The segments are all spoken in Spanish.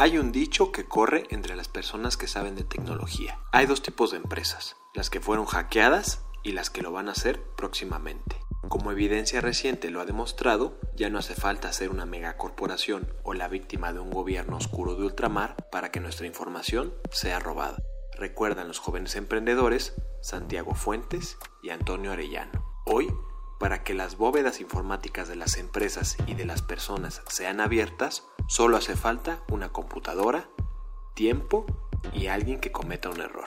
Hay un dicho que corre entre las personas que saben de tecnología. Hay dos tipos de empresas, las que fueron hackeadas y las que lo van a hacer próximamente. Como evidencia reciente lo ha demostrado, ya no hace falta ser una megacorporación o la víctima de un gobierno oscuro de ultramar para que nuestra información sea robada. Recuerdan los jóvenes emprendedores Santiago Fuentes y Antonio Arellano. Hoy, para que las bóvedas informáticas de las empresas y de las personas sean abiertas, solo hace falta una computadora, tiempo y alguien que cometa un error.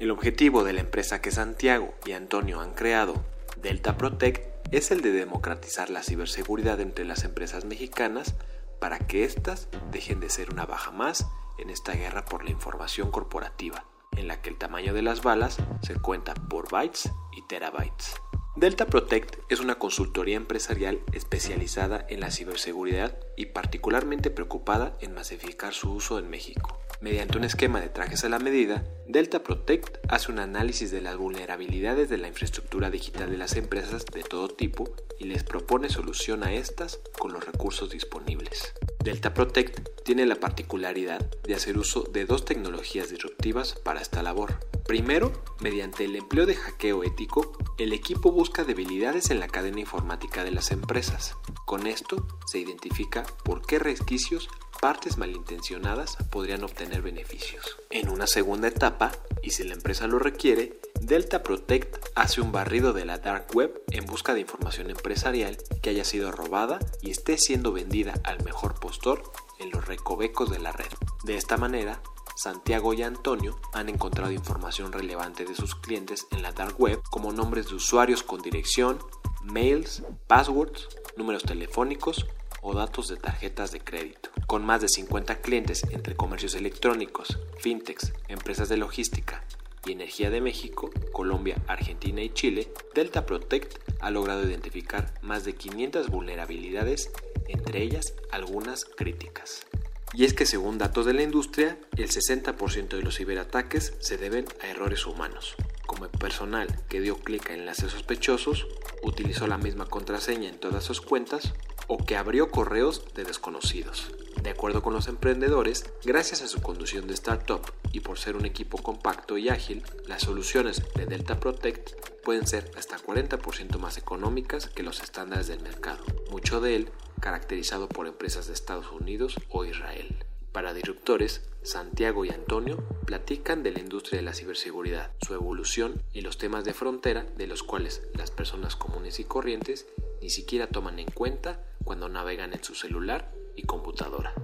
El objetivo de la empresa que Santiago y Antonio han creado, Delta Protect, es el de democratizar la ciberseguridad entre las empresas mexicanas para que éstas dejen de ser una baja más en esta guerra por la información corporativa, en la que el tamaño de las balas se cuenta por bytes y terabytes. Delta Protect es una consultoría empresarial especializada en la ciberseguridad y particularmente preocupada en masificar su uso en México. Mediante un esquema de trajes a la medida, Delta Protect hace un análisis de las vulnerabilidades de la infraestructura digital de las empresas de todo tipo y les propone solución a estas con los recursos disponibles. Delta Protect tiene la particularidad de hacer uso de dos tecnologías disruptivas para esta labor. Primero, mediante el empleo de hackeo ético, el equipo busca debilidades en la cadena informática de las empresas. Con esto se identifica por qué resquicios partes malintencionadas podrían obtener beneficios. En una segunda etapa, y si la empresa lo requiere, Delta Protect hace un barrido de la dark web en busca de información empresarial que haya sido robada y esté siendo vendida al mejor postor en los recovecos de la red. De esta manera, Santiago y Antonio han encontrado información relevante de sus clientes en la dark web como nombres de usuarios con dirección, mails, passwords, números telefónicos o datos de tarjetas de crédito. Con más de 50 clientes entre comercios electrónicos, fintechs, empresas de logística y energía de México, Colombia, Argentina y Chile, Delta Protect ha logrado identificar más de 500 vulnerabilidades, entre ellas algunas críticas. Y es que según datos de la industria, el 60% de los ciberataques se deben a errores humanos, como el personal que dio clic a enlaces sospechosos, utilizó la misma contraseña en todas sus cuentas o que abrió correos de desconocidos. De acuerdo con los emprendedores, gracias a su conducción de startup y por ser un equipo compacto y ágil, las soluciones de Delta Protect pueden ser hasta 40% más económicas que los estándares del mercado, mucho de él caracterizado por empresas de Estados Unidos o Israel. Para Disruptores, Santiago y Antonio platican de la industria de la ciberseguridad, su evolución y los temas de frontera de los cuales las personas comunes y corrientes ni siquiera toman en cuenta cuando navegan en su celular y computadora.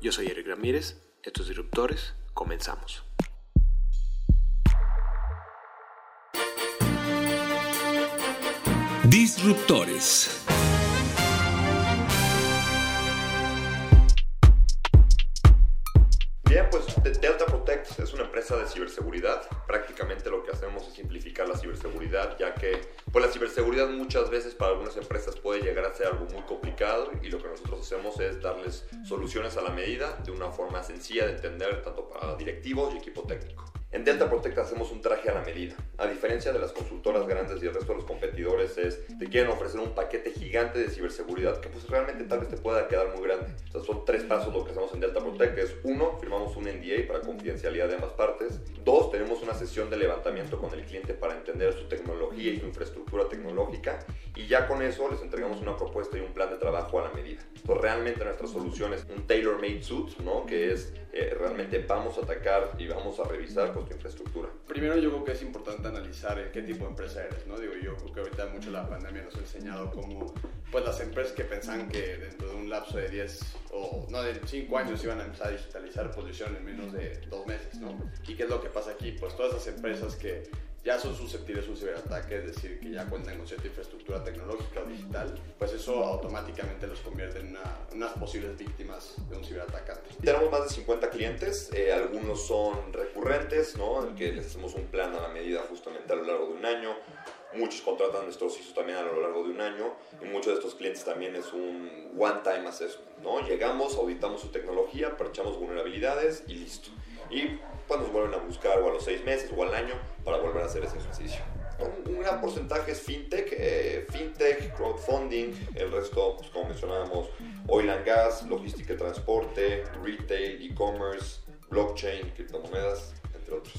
Yo soy Eric Ramírez, estos Disruptores, comenzamos. Disruptores. De ciberseguridad. Prácticamente lo que hacemos es simplificar la ciberseguridad, ya que pues la ciberseguridad muchas veces para algunas empresas puede llegar a ser algo muy complicado y lo que nosotros hacemos es darles soluciones a la medida de una forma sencilla de entender tanto para directivos y equipo técnico. En Delta Protect hacemos un traje a la medida. A diferencia de las consultoras grandes y el resto de los competidores es, te quieren ofrecer un paquete gigante de ciberseguridad que pues realmente tal vez te pueda quedar muy grande. O sea, son tres pasos lo que hacemos en Delta Protect, es uno, firmamos un NDA para confidencialidad de ambas partes. Dos, tenemos una sesión de levantamiento con el cliente para entender su tecnología y su infraestructura tecnológica. Y ya con eso les entregamos una propuesta y un plan de trabajo a la medida. Entonces realmente nuestra solución es un tailor-made suit, ¿no? Que es eh, realmente vamos a atacar y vamos a revisar con tu infraestructura. Primero yo creo que es importante analizar eh, qué tipo de empresa eres, ¿no? Digo, yo creo que ahorita mucho la pandemia nos ha enseñado cómo pues las empresas que pensaban que dentro de un lapso de 10 o no de 5 años iban a empezar a digitalizar, hicieron en menos de dos meses, ¿no? ¿Y qué es lo que pasa aquí? Pues todas esas empresas que ya son susceptibles a un ciberataque, es decir, que ya cuentan con cierta infraestructura tecnológica o digital, pues eso automáticamente los convierte en unas posibles víctimas de un ciberatacante. Tenemos más de 50 clientes, eh, algunos son recurrentes, ¿no? En que les hacemos un plan a la medida justamente a lo largo de un año. Muchos contratan nuestros ISOs también a lo largo de un año y muchos de estos clientes también es un one-time assessment, ¿no? Llegamos, auditamos su tecnología, aprovechamos vulnerabilidades y listo. Y pues nos vuelven a buscar o a los seis meses o al año para volver a hacer ese ejercicio. Un, gran porcentaje es fintech, eh, fintech, crowdfunding, el resto, pues como mencionábamos, oil and gas, logística y transporte, retail, e-commerce, blockchain, criptomonedas,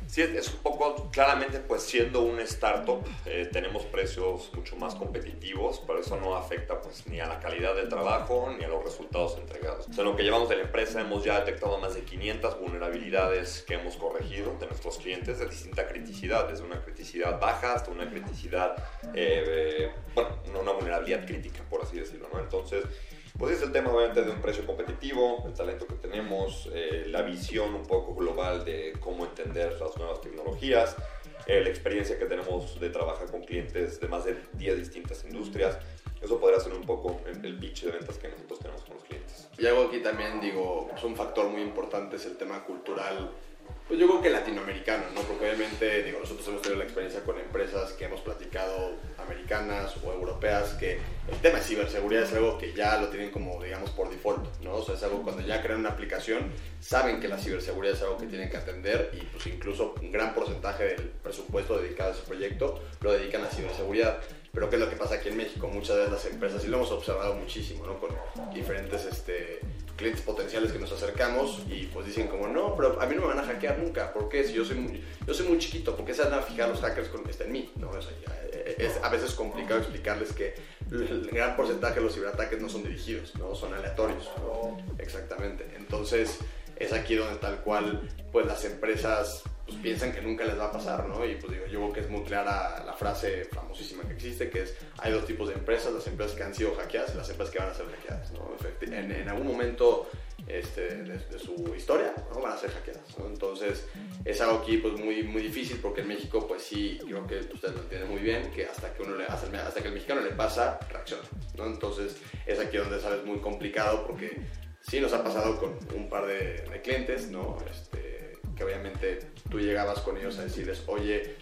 Sí, es un poco, claramente, pues siendo un startup, eh, tenemos precios mucho más competitivos, pero eso no afecta pues ni a la calidad del trabajo ni a los resultados entregados. En lo que llevamos de la empresa hemos ya detectado más de 500 vulnerabilidades que hemos corregido de nuestros clientes de distinta criticidad, desde una criticidad baja hasta una criticidad, eh, bueno, una vulnerabilidad crítica, por así decirlo, ¿no? Entonces, pues es el tema obviamente de un precio competitivo, el talento que tenemos, eh, la visión un poco global de cómo entender las nuevas tecnologías, eh, la experiencia que tenemos de trabajar con clientes de más de 10 distintas industrias. Eso podría ser un poco el, el pitch de ventas que nosotros tenemos con los clientes. Y algo aquí también, digo, es un factor muy importante, es el tema cultural pues yo creo que latinoamericano, ¿no? Porque obviamente, digo, nosotros hemos tenido la experiencia con empresas que hemos platicado, americanas o europeas, que el tema de ciberseguridad es algo que ya lo tienen como, digamos, por default, ¿no? O sea, es algo cuando ya crean una aplicación, saben que la ciberseguridad es algo que tienen que atender y pues incluso un gran porcentaje del presupuesto dedicado a ese proyecto lo dedican a ciberseguridad. Pero ¿qué es lo que pasa aquí en México? Muchas de las empresas, y lo hemos observado muchísimo, ¿no? Con diferentes este, clientes potenciales que nos acercamos y pues dicen como, no, pero a mí no me van a hackear nunca. ¿Por qué? Si yo soy muy, yo soy muy chiquito, ¿por qué se van a fijar los hackers con que está en mí? ¿No? Eh, es a veces complicado explicarles que el gran porcentaje de los ciberataques no son dirigidos, ¿no? Son aleatorios. Exactamente. Entonces es aquí donde tal cual pues las empresas pues, piensan que nunca les va a pasar, ¿no? Y pues digo, yo creo que es muy clara la frase famosísima que existe, que es, hay dos tipos de empresas, las empresas que han sido hackeadas y las empresas que van a ser hackeadas, ¿no? En, en algún momento este, de, su historia, ¿no? Van a ser hackeadas, ¿no? Entonces, es algo aquí pues muy, muy difícil porque en México, pues sí, creo que ustedes lo entienden muy bien, que hasta que uno le hasta que el mexicano le pasa, reacciona, ¿no? Entonces, es aquí donde sabes muy complicado porque sí nos ha pasado con un par de, de clientes, ¿no? Este, que obviamente tú llegabas con ellos a decirles, oye,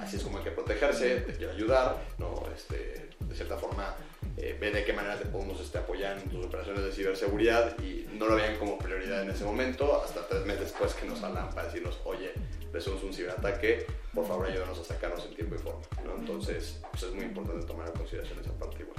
así es como hay que protegerse, te quiero ayudar, ¿no? Este, de cierta forma, eh, ve de qué manera te podemos este, apoyar en tus operaciones de ciberseguridad y no lo vean como prioridad en ese momento, hasta tres meses después que nos hablan para decirnos, oye, recibimos un ciberataque, por favor ayúdanos a sacarnos en tiempo y forma, ¿no? Entonces, pues es muy importante tomar en consideración esa parte igual.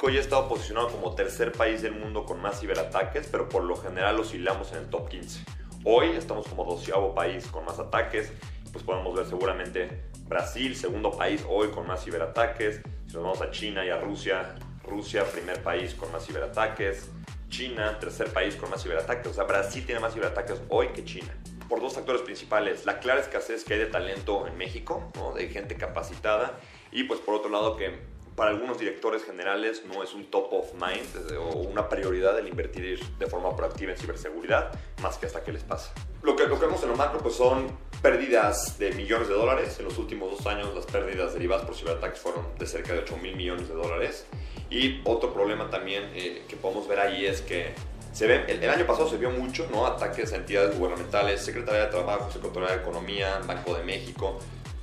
México ya ha estado posicionado como tercer país del mundo con más ciberataques, pero por lo general oscilamos en el top 15. Hoy estamos como doceavo país con más ataques, pues podemos ver seguramente Brasil, segundo país hoy con más ciberataques. Si nos vamos a China y a Rusia, Rusia, primer país con más ciberataques. China, tercer país con más ciberataques. O sea, Brasil tiene más ciberataques hoy que China. Por dos factores principales. La clara escasez que hay de talento en México, ¿no? de gente capacitada. Y pues por otro lado que para algunos directores generales no es un top of mind o una prioridad el invertir de forma proactiva en ciberseguridad, más que hasta que les pasa. Lo que, lo que vemos en lo macro pues son pérdidas de millones de dólares. En los últimos dos años las pérdidas derivadas por ciberataques fueron de cerca de 8 mil millones de dólares. Y otro problema también eh, que podemos ver ahí es que se ve, el, el, año pasado se vio mucho, ¿no? Ataques a entidades gubernamentales, Secretaría de Trabajo, Secretaría de Economía, Banco de México,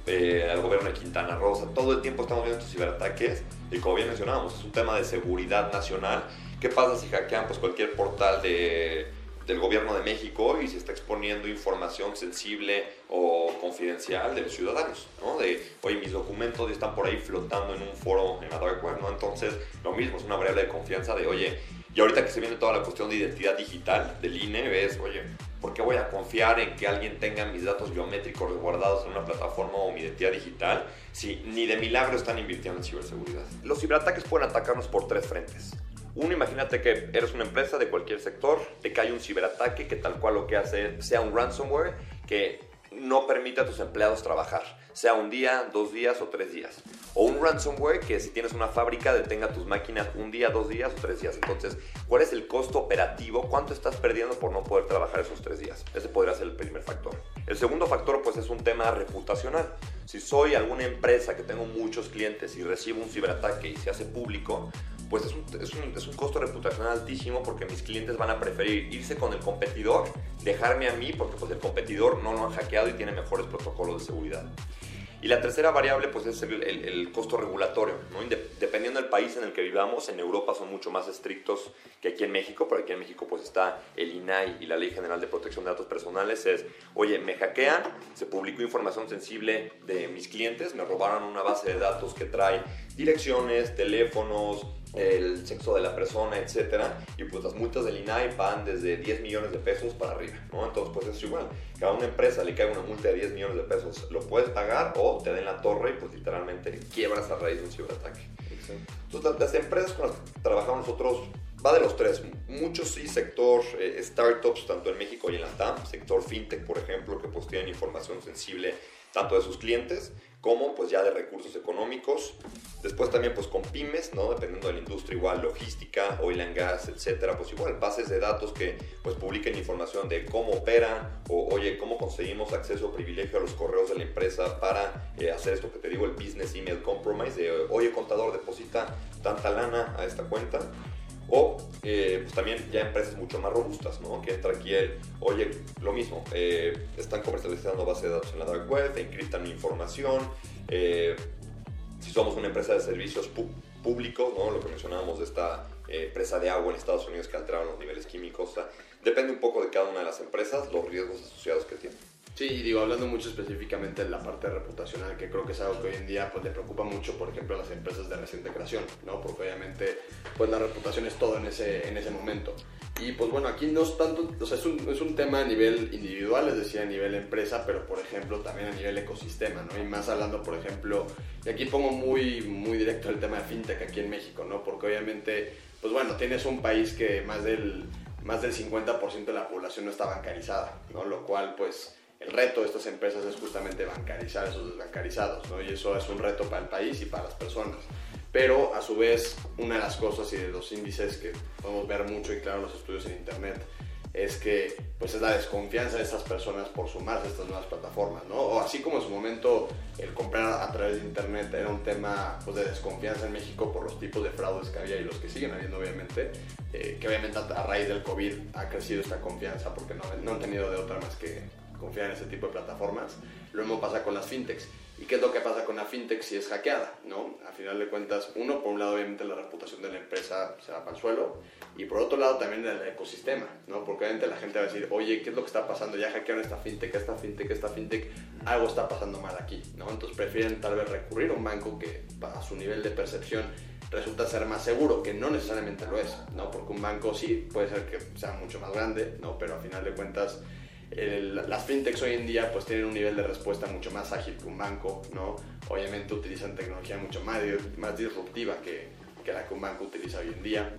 eh, al gobierno de Quintana Roo. todo el tiempo estamos viendo estos ciberataques y como bien mencionábamos, es un tema de seguridad nacional. ¿Qué pasa si hackean pues, cualquier portal de, del gobierno de México y se está exponiendo información sensible o confidencial de los ciudadanos? ¿no? De, oye, mis documentos están por ahí flotando en un foro en la dark web, ¿no? Entonces, lo mismo, es una variable de confianza de, oye, y ahorita que se viene toda la cuestión de identidad digital del INE, ves, oye, ¿por qué voy a confiar en que alguien tenga mis datos biométricos resguardados en una plataforma o mi identidad digital si ni de milagro están invirtiendo en ciberseguridad? Los ciberataques pueden atacarnos por tres frentes. Uno, imagínate que eres una empresa de cualquier sector, te cae un ciberataque que tal cual lo que hace sea un ransomware que no permite a tus empleados trabajar, sea un día, dos días o tres días. O un ransomware que si tienes una fábrica detenga tus máquinas un día, dos días o tres días. Entonces, ¿cuál es el costo operativo? ¿Cuánto estás perdiendo por no poder trabajar esos tres días? Ese podría ser el primer factor. El segundo factor pues es un tema reputacional. Si soy alguna empresa que tengo muchos clientes y recibo un ciberataque y se hace público, pues es un, es, un, es un, costo reputacional altísimo porque mis clientes van a preferir irse con el competidor, dejarme a mí porque pues el competidor no lo han hackeado y tiene mejores protocolos de seguridad. Y la tercera variable pues es el, el, el costo regulatorio. ¿no? Dependiendo del país en el que vivamos, en Europa son mucho más estrictos que aquí en México, pero aquí en México pues está el INAI y la Ley General de Protección de Datos Personales. Es, oye, me hackean, se publicó información sensible de mis clientes, me robaron una base de datos que trae direcciones, teléfonos, el sexo de la persona, etcétera, y pues las multas del INAI van desde 10 millones de pesos para arriba, ¿no? Entonces pues es igual, que a una empresa le cae una multa de 10 millones de pesos, lo puedes pagar o te den la torre y pues literalmente quiebras a raíz de un ciberataque. Entonces las empresas con las que trabajamos nosotros va de los tres, muchos sí sector eh, startups, tanto en México y en la TAM, sector fintech por ejemplo, que pues tienen información sensible tanto de sus clientes como pues ya de recursos económicos. Después también pues con pymes, ¿no? Dependiendo de la industria igual, logística, oil and gas, etcétera, pues igual bases de datos que pues publiquen información de cómo operan o oye, cómo conseguimos acceso o privilegio a los correos de la empresa para eh, hacer esto que te digo, el business email compromise de oye, contador, deposita tanta lana a esta cuenta. O eh, pues también ya empresas mucho más robustas, ¿no? Que entra aquí el, oye, lo mismo, eh, están comercializando base de datos en la dark web, encriptan información. Eh, si somos una empresa de servicios públicos, ¿no? Lo que mencionábamos de esta empresa de agua en Estados Unidos que alteraron los niveles químicos. Depende un poco de cada una de las empresas, los riesgos asociados que tienen. Sí, digo, hablando mucho específicamente de la parte reputacional, que creo que es algo que hoy en día pues, le preocupa mucho, por ejemplo, a las empresas de reciente creación, ¿no? Porque obviamente pues, la reputación es todo en ese, en ese momento. Y pues bueno, aquí no es tanto, o sea, es un, es un tema a nivel individual, es decir, a nivel empresa, pero por ejemplo también a nivel ecosistema, ¿no? Y más hablando, por ejemplo, y aquí pongo muy, muy directo el tema de fintech aquí en México, ¿no? Porque obviamente, pues bueno, tienes un país que más del, más del 50% de la población no está bancarizada, ¿no? Lo cual pues el reto de estas empresas es justamente bancarizar a esos desbancarizados, ¿no? Y eso es un reto para el país y para las personas. Pero a su vez, una de las cosas y de los índices que podemos ver mucho y claro en los estudios en Internet es que pues es la desconfianza de estas personas por sumarse a estas nuevas plataformas, ¿no? O así como en su momento el comprar a través de internet era un tema pues, de desconfianza en México por los tipos de fraudes que había y los que siguen habiendo obviamente, eh, que obviamente a, raíz del COVID ha crecido esta confianza porque no, no han tenido de otra más que confiar en ese tipo de plataformas. Lo mismo pasa con las fintechs. ¿Y qué es lo que pasa con la fintech si es hackeada? ¿no? A final de cuentas, uno, por un lado, obviamente la reputación de la empresa se va para el suelo, y por otro lado, también el ecosistema, ¿no? porque obviamente la gente va a decir, oye, ¿qué es lo que está pasando? Ya hackearon esta fintech, esta fintech, esta fintech, algo está pasando mal aquí. ¿no? Entonces prefieren tal vez recurrir a un banco que, a su nivel de percepción, resulta ser más seguro, que no necesariamente lo es, ¿no? porque un banco sí puede ser que sea mucho más grande, ¿no? pero a final de cuentas las fintechs hoy en día pues tienen un nivel de respuesta mucho más ágil que un banco, ¿no? Obviamente utilizan tecnología mucho más, más disruptiva que, que la que un banco utiliza hoy en día.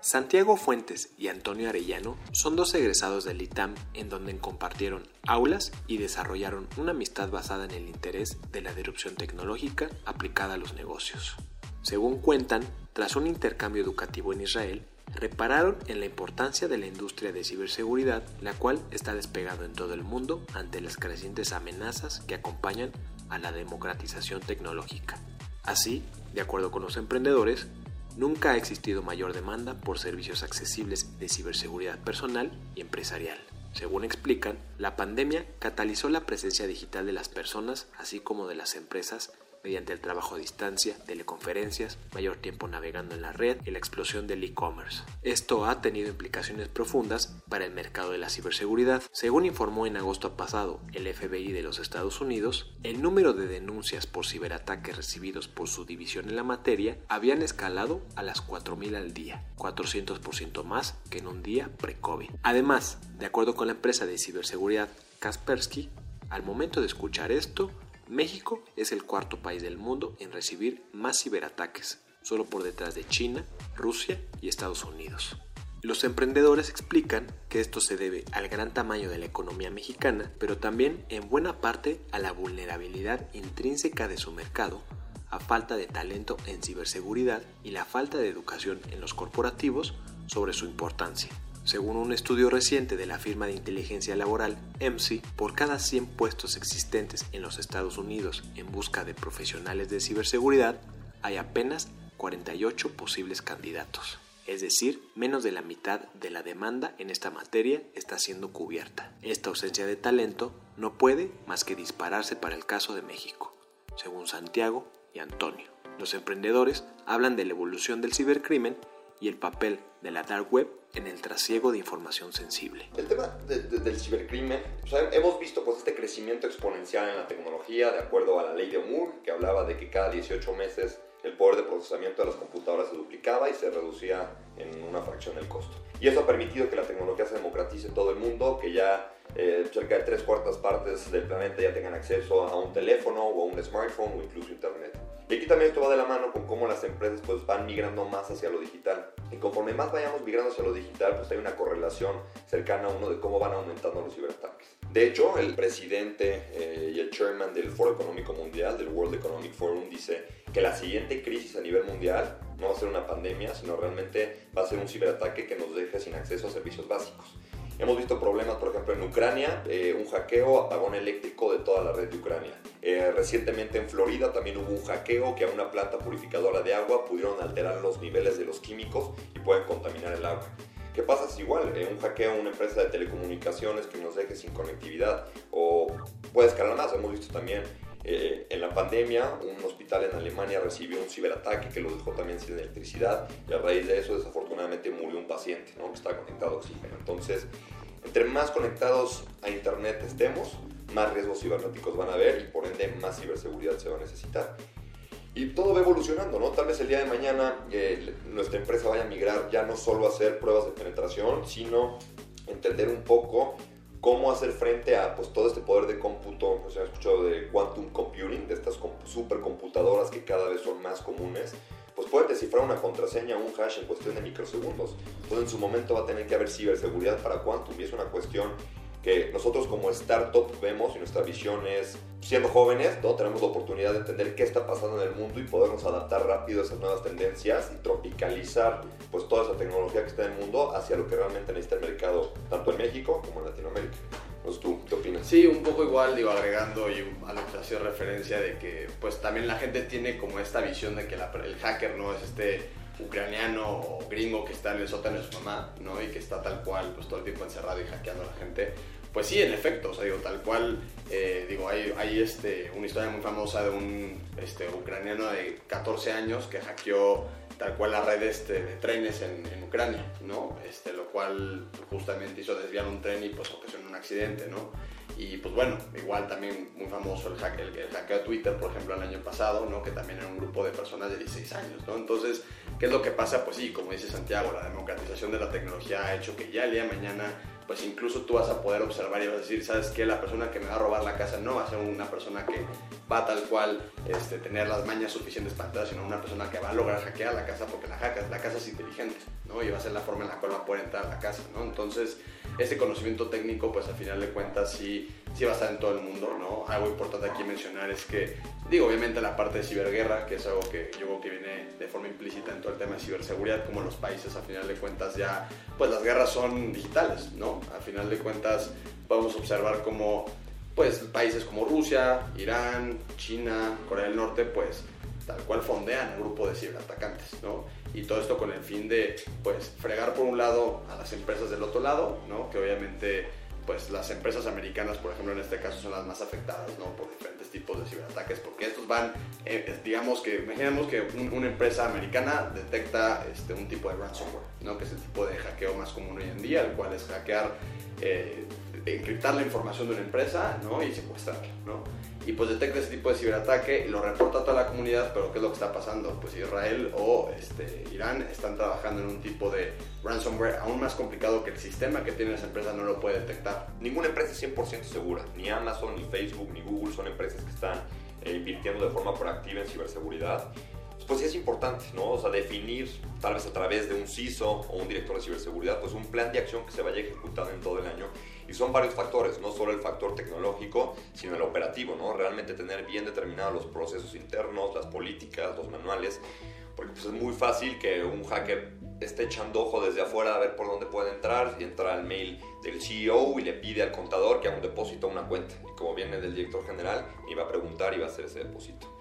Santiago Fuentes y Antonio Arellano son dos egresados del ITAM en donde compartieron aulas y desarrollaron una amistad basada en el interés de la disrupción tecnológica aplicada a los negocios. Según cuentan, tras un intercambio educativo en Israel, repararon en la importancia de la industria de ciberseguridad, la cual está despegado en todo el mundo ante las crecientes amenazas que acompañan a la democratización tecnológica. Así, de acuerdo con los emprendedores, nunca ha existido mayor demanda por servicios accesibles de ciberseguridad personal y empresarial. Según explican, la pandemia catalizó la presencia digital de las personas, así como de las empresas, mediante el trabajo a distancia, teleconferencias, mayor tiempo navegando en la red y la explosión del e-commerce. Esto ha tenido implicaciones profundas para el mercado de la ciberseguridad. Según informó en agosto pasado el FBI de los Estados Unidos, el número de denuncias por ciberataques recibidos por su división en la materia habían escalado a las 4.000 al día, 400% más que en un día pre-COVID. Además, de acuerdo con la empresa de ciberseguridad Kaspersky, al momento de escuchar esto, México es el cuarto país del mundo en recibir más ciberataques, solo por detrás de China, Rusia y Estados Unidos. Los emprendedores explican que esto se debe al gran tamaño de la economía mexicana, pero también en buena parte a la vulnerabilidad intrínseca de su mercado, a falta de talento en ciberseguridad y la falta de educación en los corporativos sobre su importancia. Según un estudio reciente de la firma de inteligencia laboral EMSI, por cada 100 puestos existentes en los Estados Unidos en busca de profesionales de ciberseguridad, hay apenas 48 posibles candidatos es decir, menos de la mitad de la demanda en esta materia está siendo cubierta. Esta ausencia de talento no puede más que dispararse para el caso de México, según Santiago y Antonio. Los emprendedores hablan de la evolución del cibercrimen y el papel de la dark web en el trasiego de información sensible. El tema del cibercrimen, hemos visto pues, este crecimiento exponencial en la tecnología de acuerdo a la ley de Moore, que hablaba de que cada 18 meses el poder de procesamiento de las computadoras se duplicaba y se reducía en una fracción el costo. Y eso ha permitido que la tecnología se democratice en todo el mundo, que ya eh, cerca de tres cuartas partes del planeta ya tengan acceso a un teléfono o a un smartphone o incluso internet. Y aquí también esto va de la mano con cómo las empresas pues van migrando más hacia lo digital. Y conforme más vayamos migrando hacia lo digital, pues hay una correlación cercana a uno de cómo van aumentando los ciberataques. De hecho, el presidente eh, y el chairman del Foro Económico Mundial, del World Economic Forum, dice que la siguiente crisis a nivel mundial no va a ser una pandemia, sino realmente va a ser un ciberataque que nos deje sin acceso a servicios básicos. Hemos visto problemas, por ejemplo, en Ucrania, eh, un hackeo, apagón eléctrico de toda la red de Ucrania. Eh, recientemente en Florida también hubo un hackeo que a una planta purificadora de agua pudieron alterar los niveles de los químicos y pueden contaminar el agua. ¿Qué pasa si igual eh, un hackeo a una empresa de telecomunicaciones que nos deje sin conectividad o puede escalar más? Hemos visto también eh, en la pandemia, un hospital en Alemania recibió un ciberataque que lo dejó también sin electricidad y a raíz de eso desafortunadamente murió un paciente ¿no? que estaba conectado a oxígeno. Entonces, entre más conectados a Internet estemos, más riesgos cibernéticos van a haber y por ende más ciberseguridad se va a necesitar. Y todo va evolucionando, ¿no? Tal vez el día de mañana eh, nuestra empresa vaya a migrar ya no solo a hacer pruebas de penetración, sino entender un poco cómo hacer frente a pues, todo este poder de cómputo, o sea, he escuchado de quantum computing, de estas supercomputadoras que cada vez son más comunes, pues puede descifrar una contraseña o un hash en cuestión de microsegundos. Entonces en su momento va a tener que haber ciberseguridad para quantum y es una cuestión que nosotros como startup vemos y nuestra visión es, siendo jóvenes, ¿no? tenemos la oportunidad de entender qué está pasando en el mundo y podernos adaptar rápido a esas nuevas tendencias y tropicalizar pues toda esa tecnología que está en el mundo hacia lo que realmente necesita el mercado, tanto en México como en Latinoamérica. Entonces, ¿tú qué opinas? Sí, un poco igual, digo, agregando y a lo que hacía referencia de que pues también la gente tiene como esta visión de que el hacker no es este ucraniano o gringo que está en el sótano de su mamá, ¿no? Y que está tal cual, pues todo el tiempo encerrado y hackeando a la gente. Pues sí, en efecto, o sea, digo, tal cual, eh, digo, hay, hay este, una historia muy famosa de un este, ucraniano de 14 años que hackeó tal cual la red este, de trenes en, en, Ucrania, ¿no? Este, lo cual justamente hizo desviar un tren y pues ocasionó un accidente, ¿no? Y pues bueno, igual también muy famoso el, hack, el, hackeo de Twitter, por ejemplo, el año pasado, ¿no? Que también era un grupo de personas de 16 años, ¿no? Entonces, ¿qué es lo que pasa? Pues sí, como dice Santiago, la democratización de la tecnología ha hecho que ya el día mañana pues incluso tú vas a poder observar y vas a decir, ¿sabes qué? La persona que me va a robar la casa no va a ser una persona que va tal cual este, tener las mañas suficientes para entrar, sino una persona que va a lograr hackear la casa porque la, la casa es inteligente, ¿no? Y va a ser la forma en la cual va a poder entrar a la casa, ¿no? Entonces, este conocimiento técnico, pues al final de cuentas sí, sí va a estar en todo el mundo, ¿no? Algo importante aquí mencionar es que, digo, obviamente la parte de ciberguerra, que es algo que yo creo que viene de forma implícita en todo el tema de ciberseguridad, como los países, al final de cuentas ya, pues las guerras son digitales, ¿no? Al final de cuentas podemos observar como, pues, países como Rusia, Irán, China, Corea del Norte, pues, tal cual fondean el grupo de ciberatacantes, ¿no? Y todo esto con el fin de, pues, fregar por un lado a las empresas del otro lado, ¿no? Que obviamente, pues, las empresas americanas, por ejemplo, en este caso son las más afectadas, ¿no? Por diferentes tipos de ciberataques, porque estos van, eh, digamos que, imaginemos que una empresa americana detecta este, un tipo de ransomware, ¿no? Que es el tipo de hackeo más común hoy en día, el cual es hackear, eh, encriptar la información de una empresa, ¿no? Y secuestrarla, ¿no? y pues detecta ese tipo de ciberataque y lo reporta a toda la comunidad, pero ¿qué es lo que está pasando? Pues Israel o este, Irán están trabajando en un tipo de ransomware aún más complicado que el sistema que tiene esa empresa no lo puede detectar. Ninguna empresa es 100% segura, ni Amazon, ni Facebook, ni Google son empresas que están eh, invirtiendo de forma proactiva en ciberseguridad pues sí es importante, ¿no? O sea, definir, tal vez a través de un CISO o un director de ciberseguridad, pues un plan de acción que se vaya ejecutando en todo el año. Y son varios factores, no solo el factor tecnológico, sino el operativo, ¿no? Realmente tener bien determinados los procesos internos, las políticas, los manuales, porque pues es muy fácil que un hacker esté echando ojo desde afuera a ver por dónde puede entrar y entra al mail del CEO y le pide al contador que haga un depósito a una cuenta. Y como viene del director general, iba a preguntar y va a hacer ese depósito.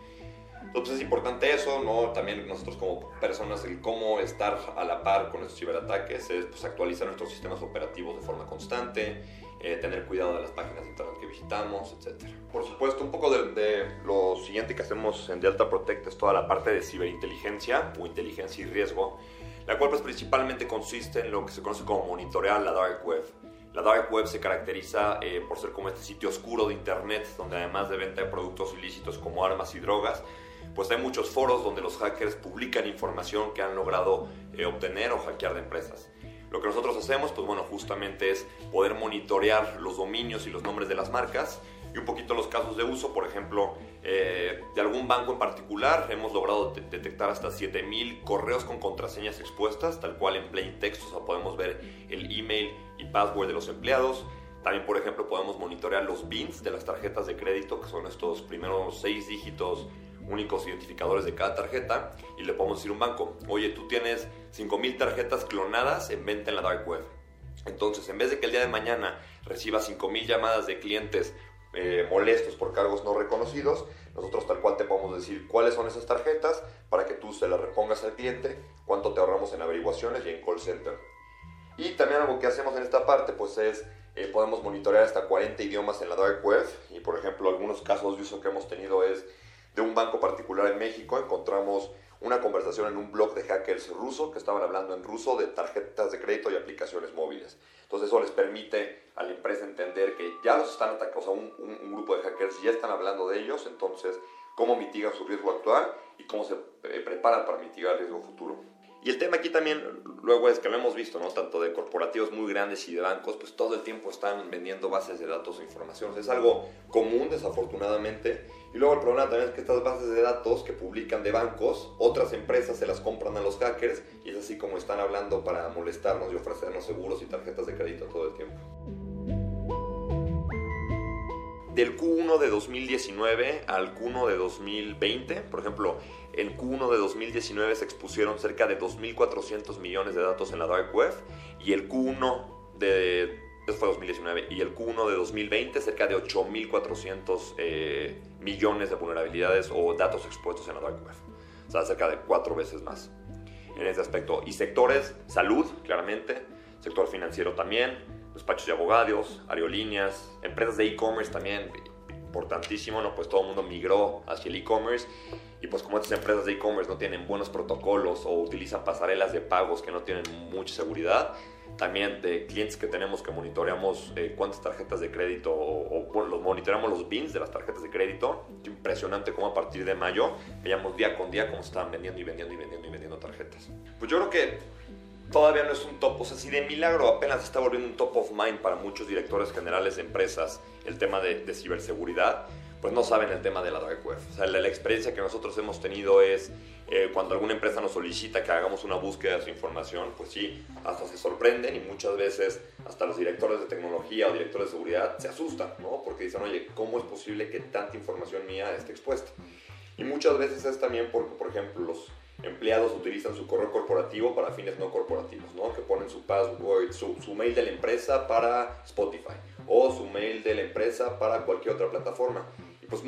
Entonces es importante eso, ¿no? También nosotros como personas, el cómo estar a la par con estos ciberataques es pues, actualizar nuestros sistemas operativos de forma constante, eh, tener cuidado de las páginas de internet que visitamos, etc. Por supuesto, un poco de, de, lo siguiente que hacemos en Delta Protect es toda la parte de ciberinteligencia o inteligencia y riesgo, la cual pues principalmente consiste en lo que se conoce como monitorear la dark web. La dark web se caracteriza eh, por ser como este sitio oscuro de internet donde además de venta de productos ilícitos como armas y drogas, pues hay muchos foros donde los hackers publican información que han logrado eh, obtener o hackear de empresas. Lo que nosotros hacemos, pues bueno, justamente es poder monitorear los dominios y los nombres de las marcas y un poquito los casos de uso, por ejemplo, eh, de algún banco en particular, hemos logrado detectar hasta 7000 correos con contraseñas expuestas, tal cual en plain text, o sea, podemos ver el email y password de los empleados. También, por ejemplo, podemos monitorear los BINs de las tarjetas de crédito, que son estos primeros seis dígitos únicos identificadores de cada tarjeta y le podemos decir a un banco, oye, tú tienes 5.000 tarjetas clonadas en venta en la dark web. Entonces, en vez de que el día de mañana reciba 5.000 llamadas de clientes eh, molestos por cargos no reconocidos, nosotros tal cual te podemos decir cuáles son esas tarjetas para que tú se las repongas al cliente, cuánto te ahorramos en averiguaciones y en call center. Y también algo que hacemos en esta parte pues es eh, podemos monitorear hasta 40 idiomas en la dark web y por ejemplo algunos casos de uso que hemos tenido es de un banco particular en México. Encontramos una conversación en un blog de hackers ruso que estaban hablando en ruso de tarjetas de crédito y aplicaciones móviles. Entonces eso les permite a la empresa entender que ya los están atacando, o sea, un, grupo de hackers ya están hablando de ellos, entonces cómo mitigan su riesgo actual y cómo se eh, preparan para mitigar el riesgo futuro. Y el tema aquí también, luego es que lo hemos visto, ¿no? Tanto de corporativos muy grandes y de bancos, pues todo el tiempo están vendiendo bases de datos e información. Es algo común, desafortunadamente. Y luego el problema también es que estas bases de datos que publican de bancos, otras empresas se las compran a los hackers y es así como están hablando para molestarnos y ofrecernos seguros y tarjetas de crédito todo el tiempo. Del Q1 de 2019 al Q1 de 2020, por ejemplo, en Q1 de 2019 se expusieron cerca de 2.400 millones de datos en la dark web y el Q1 de fue 2019 y el Q1 de 2020 cerca de 8.400 eh, millones de vulnerabilidades o datos expuestos en la dark web. O sea, cerca de cuatro veces más en ese aspecto. Y sectores, salud, claramente, sector financiero también, despachos de abogados, aerolíneas, empresas de e-commerce también, importantísimo, ¿no? Pues todo el mundo migró hacia el e-commerce y pues como estas empresas de e-commerce no tienen buenos protocolos o utilizan pasarelas de pagos que no tienen mucha seguridad, también de clientes que tenemos que monitoreamos eh, cuántas tarjetas de crédito o, o, los monitoreamos los bins de las tarjetas de crédito. Impresionante cómo a partir de mayo veíamos día con día cómo estaban vendiendo y vendiendo y vendiendo y vendiendo tarjetas. Pues yo creo que todavía no es un top, o sea, si de milagro apenas está volviendo un top of mind para muchos directores generales de empresas el tema de, ciberseguridad, pues no saben el tema de la dark web. O sea, la, la experiencia que nosotros hemos tenido es eh, cuando alguna empresa nos solicita que hagamos una búsqueda de su información, pues sí, hasta se sorprenden y muchas veces hasta los directores de tecnología o directores de seguridad se asustan, ¿no? Porque dicen, oye, ¿cómo es posible que tanta información mía esté expuesta? Y muchas veces es también porque, por ejemplo, los empleados utilizan su correo corporativo para fines no corporativos, ¿no? Que ponen su password, su, mail de la empresa para Spotify o su mail de la empresa para cualquier otra plataforma. Y pues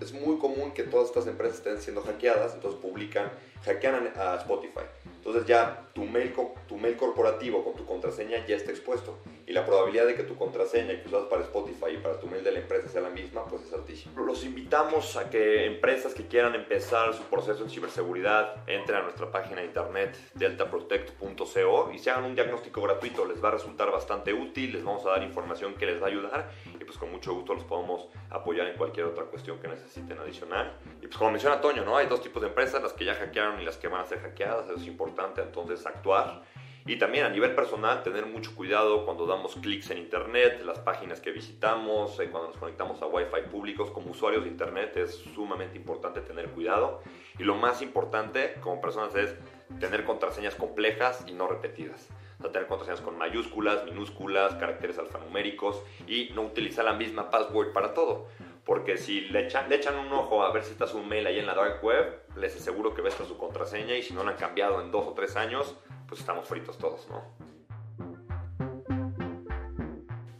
es muy común que todas estas empresas estén siendo hackeadas, entonces publican, hackean a Spotify. Entonces ya tu mail, tu mail corporativo con tu contraseña ya está expuesto. Y la probabilidad de que tu contraseña que usas para Spotify y para tu mail de la empresa sea la misma, pues es altísima. Los invitamos a que empresas que quieran empezar su proceso en ciberseguridad entren a nuestra página de internet deltaprotect.co y se hagan un diagnóstico gratuito. Les va a resultar bastante útil, les vamos a dar información que les va a ayudar pues con mucho gusto los podemos apoyar en cualquier otra cuestión que necesiten adicional. Y pues como menciona Toño, ¿no? Hay dos tipos de empresas, las que ya hackearon y las que van a ser hackeadas, eso es importante entonces actuar Y también a nivel personal, tener mucho cuidado cuando damos clics en Internet, las páginas que visitamos, eh, cuando nos conectamos a Wi-Fi públicos. Como usuarios de Internet es sumamente importante tener cuidado. Y lo más importante como personas es tener contraseñas complejas y no repetidas. O tener contraseñas con mayúsculas, minúsculas, caracteres alfanuméricos y no utilizar la misma password para todo. Porque si le echan, un ojo a ver si está su mail ahí en la dark web, les aseguro que ves su contraseña y si no la han cambiado en dos o tres años, pues estamos fritos todos, ¿no?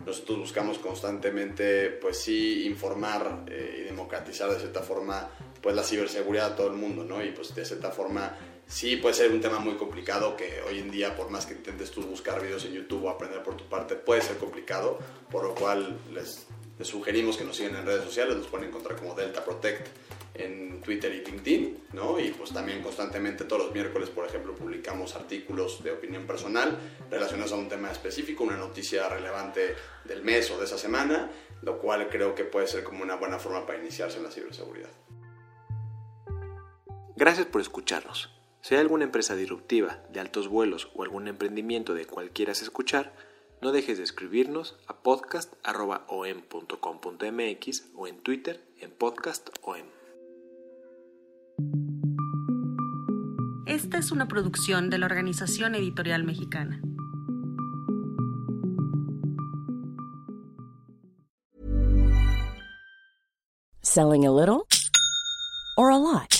Nosotros buscamos constantemente, pues sí, informar eh, y democratizar de cierta forma, pues la ciberseguridad a todo el mundo, ¿no? Y pues de cierta forma sí puede ser un tema muy complicado que hoy en día, por más que intentes tú buscar videos en YouTube o aprender por tu parte, puede ser complicado, por lo cual les, les sugerimos que nos sigan en redes sociales, nos pueden encontrar como Delta Protect en Twitter y LinkedIn, ¿no? Y pues también constantemente todos los miércoles, por ejemplo, publicamos artículos de opinión personal relacionados a un tema específico, una noticia relevante del mes o de esa semana, lo cual creo que puede ser como una buena forma para iniciarse en la ciberseguridad. Gracias por escucharnos. Si hay alguna empresa disruptiva, de altos vuelos o algún emprendimiento de cual quieras escuchar, no dejes de escribirnos a podcast.om.com.mx o en Twitter en podcastom. Esta es una producción de la Organización Editorial Mexicana. Selling a little or a lot?